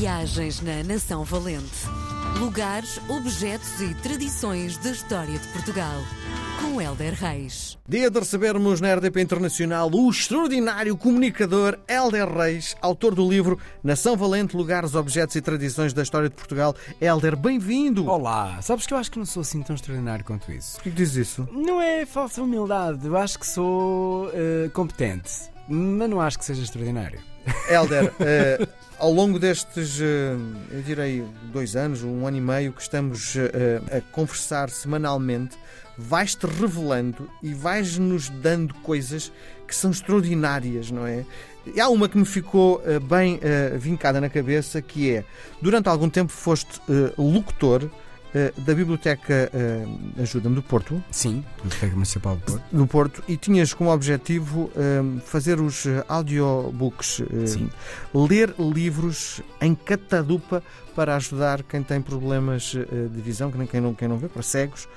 Viagens na Nação Valente. Lugares, objetos e tradições da história de Portugal. Com Helder Reis. Dia de recebermos na RDP Internacional o extraordinário comunicador Helder Reis, autor do livro Nação Valente, Lugares, Objetos e Tradições da História de Portugal. Helder, bem-vindo! Olá, sabes que eu acho que não sou assim tão extraordinário quanto isso. Por que dizes isso? Não é falsa humildade, eu acho que sou eh, competente, mas não acho que seja extraordinário. Helder, eh, ao longo destes, eh, eu direi, dois anos, um ano e meio que estamos eh, a conversar semanalmente, vais-te revelando e vais-nos dando coisas que são extraordinárias, não é? E há uma que me ficou bem vincada na cabeça, que é, durante algum tempo foste locutor eh, da Biblioteca eh, Ajuda-me do Porto, Sim, Biblioteca Municipal de Porto. do Porto e tinhas como objetivo eh, fazer os audiobooks, ler livros em catadupa para ajudar quem tem problemas de visão, quem, quem, não, quem não vê, para cegos.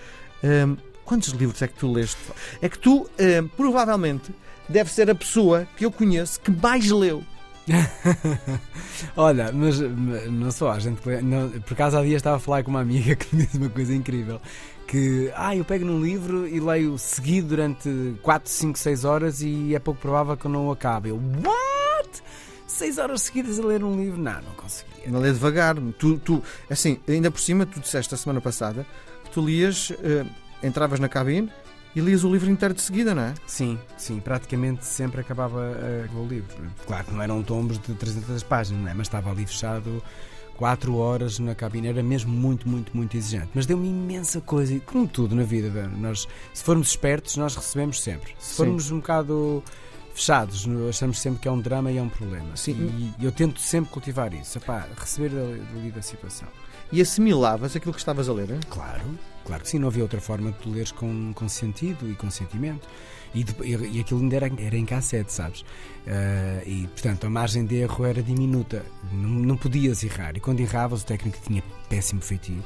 Quantos livros é que tu leste? É que tu, provavelmente, deve ser a pessoa que eu conheço que mais leu. Olha, mas, não só, a gente. Não, por acaso há dias estava a falar com uma amiga que me disse uma coisa incrível. Que, ah, eu pego num livro e leio seguido durante 4, 5, 6 horas e é pouco provável que eu não o acabe. Eu, what? 6 horas seguidas a ler um livro? Não, não conseguia. Não lê devagar. Tu, tu, assim, ainda por cima, tu disseste a semana passada que tu lias, eh, entravas na cabine e lias o livro inteiro de seguida, não é? Sim, sim, praticamente sempre acabava eh, o livro. Claro que não eram tombos de 300 páginas, não é? mas estava ali fechado 4 horas na cabine. Era mesmo muito, muito, muito exigente. Mas deu-me imensa coisa, e como tudo na vida. Nós, se formos espertos, nós recebemos sempre. Se Sim. formos um bocado fechados, achamos sempre que é um drama e é um problema. Sim. E eu tento sempre cultivar isso, Epá, receber ali ali da situação. E assimilavas aquilo que estavas a ler, hein? Claro, claro que sim, não havia outra forma de tu leres com, com sentido e com sentimento. E, de- e, aquilo ainda era, era em cassete, sabes? Ah, e portanto a margem de erro era diminuta, não, não podias errar. E quando erravas, o técnico tinha péssimo feitio.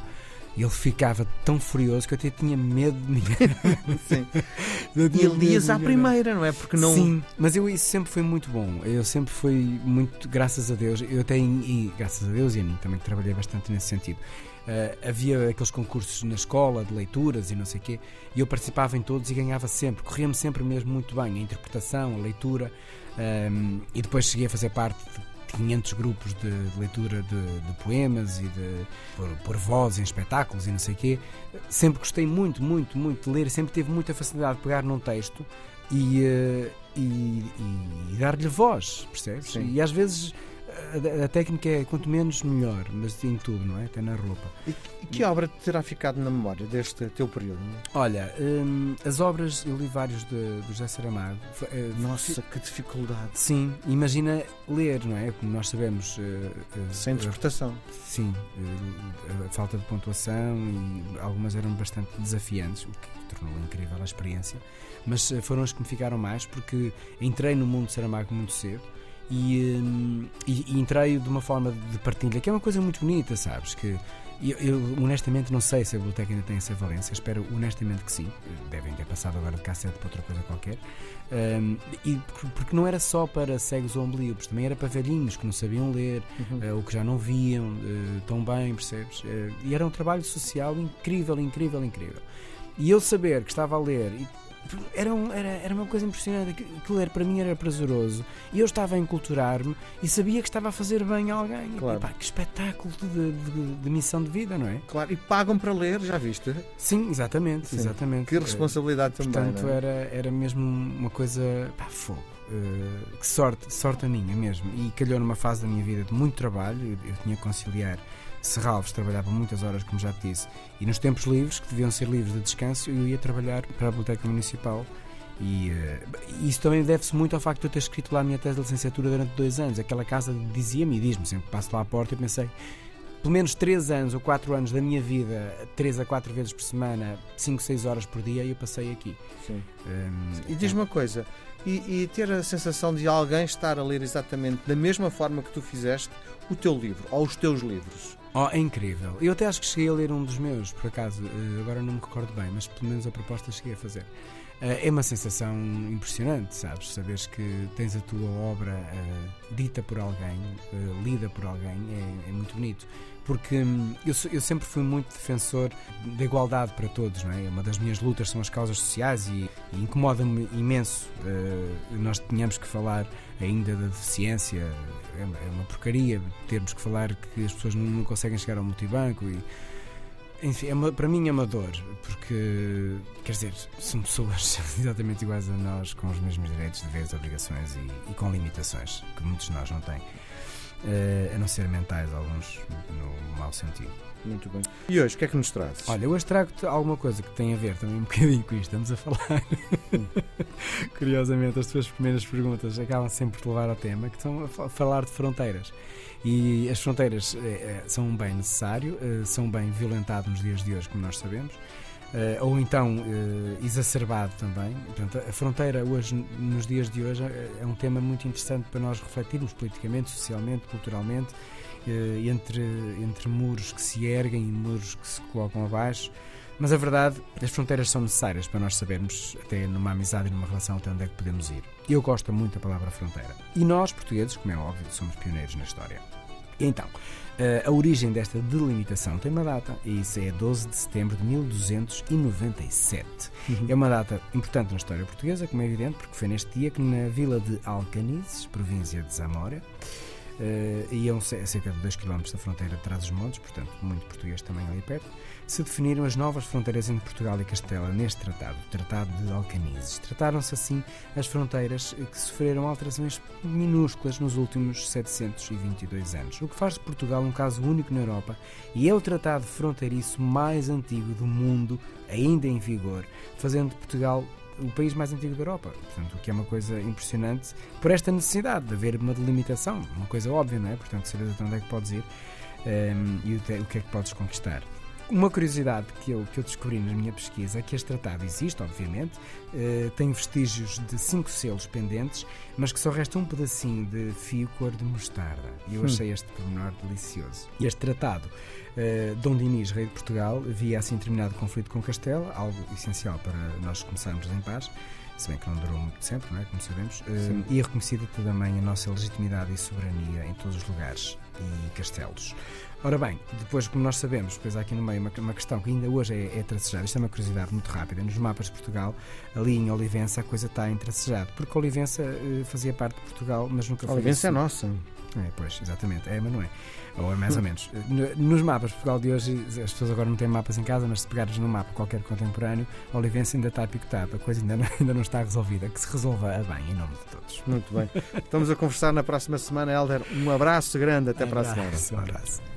E ele ficava tão furioso que eu até tinha medo de me Sim. E medo lias à me primeira, não é? Porque não. Sim, mas eu, isso sempre foi muito bom. Eu sempre fui muito, graças a Deus, eu tenho, e graças a Deus e a mim também trabalhei bastante nesse sentido. eh, havia aqueles concursos na escola de leituras e não sei o quê, e eu participava em todos e ganhava sempre. Corria-me sempre mesmo muito bem a interpretação, a leitura, ehm, e depois cheguei a fazer parte de 500 grupos de, de leitura de, de poemas e de por, por voz em espetáculos e não sei o quê. Sempre gostei muito, muito, muito de ler, sempre tive muita facilidade de pegar num texto e, eh, e, e- e dar-lhe voz, percebes? Sim. E às vezes a, a técnica é quanto menos melhor, mas em tudo, não é? Até na roupa. E, que obra te terá ficado na memória deste teu período? Olha, hum, as obras, eu li vários de, do José Saramago. Eh, Nossa, que dificuldade. Sim, imagina ler, não é? Como nós sabemos. eh, eh, Sem interpretação. Sim, a falta de pontuação e algumas eram bastante desafiantes, o que tornou incrível a experiência. Mas foram as que me ficaram mais porque entrei no mundo de Saramago muito cedo e, hum, e- e entrei de uma forma de partilha que é uma coisa muito bonita, sabes? Que eu, eu, honestamente não sei se a biblioteca ainda tem essa valência, espero honestamente que sim. Devem ter passado agora de cassete para outra coisa qualquer. Hum, e por- porque não era só para cegos ou ombligos, também era para velhinhos que não sabiam ler, Uhum. eh, ou que já não viam eh, tão bem, percebes? Eh, e era um trabalho social incrível, incrível, incrível. E eu saber que estava a ler, e era, um- era, era uma coisa impressionante, aquilo era, para mim era prazeroso, e eu estava a enculturar-me e sabia que estava a fazer bem a alguém. E, Claro. pá, que espetáculo de, de- de missão de vida, não é? Claro, e pagam para ler, já viste? Sim, exatamente, Sim. exatamente. Que responsabilidade também. Portanto, é? era, era mesmo uma coisa. pá, fogo. Eh, que sorte, sorte a minha mesmo. E calhou numa fase da minha vida de muito trabalho. Eu, eu tinha que conciliar Serralves, trabalhava muitas horas, como já te disse, e nos tempos livres, que deviam ser livres de descanso, eu ia trabalhar para a Biblioteca Municipal. E eh, isso também deve-se muito ao facto de eu ter escrito lá a minha tese de licenciatura durante dois anos. Aquela casa dizia-me e diz-me, sempre que passo lá à porta, eu pensei, pelo menos 3 anos ou 4 anos da minha vida, 3 a 4 vezes por semana, 5, 6 horas por dia, eu passei aqui. Sim. Hum, E diz-me uma coisa, e, e ter a sensação de alguém estar a ler exatamente da mesma forma que tu fizeste o teu livro, ou os teus livros. Oh, é incrível. Eu até acho que cheguei a ler um dos meus, por acaso, eh, agora não me recordo bem, mas pelo menos a proposta cheguei a fazer. é uma sensação impressionante, sabes? Saberes que tens a tua obra uh, dita por alguém, lida por alguém, é, é muito bonito. Porque hum, eu, eu, sempre fui muito defensor da igualdade para todos, não é? Uma das minhas lutas são as causas sociais e, e incomoda-me imenso uh, nós tínhamos que falar ainda da deficiência. É, é uma porcaria termos que falar que as pessoas não, não conseguem chegar ao multibanco e enfim, é uma, para mim é uma dor, porque, quer dizer, são pessoas exatamente iguais a nós, com os mesmos direitos, deveres, obrigações e, e com limitações que muitos de nós não têm, uh, a não ser mentais, alguns no mau sentido. Muito bem. E hoje, o que é que nos traz? Olha, hoje trago-te alguma coisa que tem a ver também um bocadinho com isto. Estamos a falar. Curiosamente, as tuas primeiras perguntas acabam sempre por levar ao tema, que estão a falar de fronteiras. E as fronteiras é, são um bem necessário, são um bem violentado nos dias de hoje, como nós sabemos. Uh, ou então uh, exacerbado também. Portanto, a fronteira hoje, nos dias de hoje, é um tema muito interessante para nós refletirmos politicamente, socialmente, culturalmente, uh, entre, entre muros que se erguem e muros que se colocam abaixo. Mas a verdade, as fronteiras são necessárias para nós sabermos, até numa amizade e numa relação, até onde é que podemos ir. Eu gosto muito da palavra fronteira. E nós, portugueses, como é óbvio, somos pioneiros na história. Então, eh, a origem desta delimitação tem uma data, e isso é 12 de setembro de 1297. Uhum. É uma data importante na história portuguesa, como é evidente, porque foi neste dia que na vila de Alcanizes, província de Zamora, uh, e a cerca de 2 km da fronteira de Trás-os-Montes, portanto, muito português também ali perto, se definiram as novas fronteiras entre Portugal e Castela neste tratado, o Tratado de Alcanizes. Trataram-se assim as fronteiras que sofreram alterações minúsculas nos últimos 722 anos, o que faz de Portugal um caso único na Europa e é o tratado fronteiriço mais antigo do mundo, ainda em vigor, fazendo de Portugal o país mais antigo da Europa. Portanto, o que é uma coisa impressionante por esta necessidade de haver uma delimitação, uma coisa óbvia, não é? Portanto, saber até onde é que podes ir um, ehm, e o que é que podes conquistar. Uma curiosidade que eu, que eu descobri na minha pesquisa é que este tratado existe, obviamente, uh, tem vestígios de cinco selos pendentes, mas que só resta um pedacinho de fio cor de mostarda. E eu hum. achei este pormenor delicioso. E este tratado, uh, Dom Dinis, rei de Portugal, via assim terminado o conflito com Castela, algo essencial para nós começarmos em paz se bem que não durou muito sempre, não é? como sabemos, uh, e é reconhecida também a nossa legitimidade e soberania em todos os lugares e castelos. Ora bem, depois, como nós sabemos, depois há aqui no meio uma, uma questão que ainda hoje é, é tracejada, isto é uma curiosidade muito rápida, nos mapas de Portugal, ali em Olivença a coisa está em tracejado, porque Olivença uh, fazia parte de Portugal, mas nunca foi. Olivença é nossa. É, pois, exatamente, é, mas não é. Ou é mais ou menos. Nos mapas de Portugal de hoje, as pessoas agora não têm mapas em casa, mas se pegares num mapa qualquer contemporâneo, a Olivença ainda está picotado, a coisa ainda não, ainda não está resolvida. Que se resolva a bem, em nome de todos. Muito bem. Estamos a conversar na próxima semana, Helder. Um abraço grande, até para a semana. Um abraço.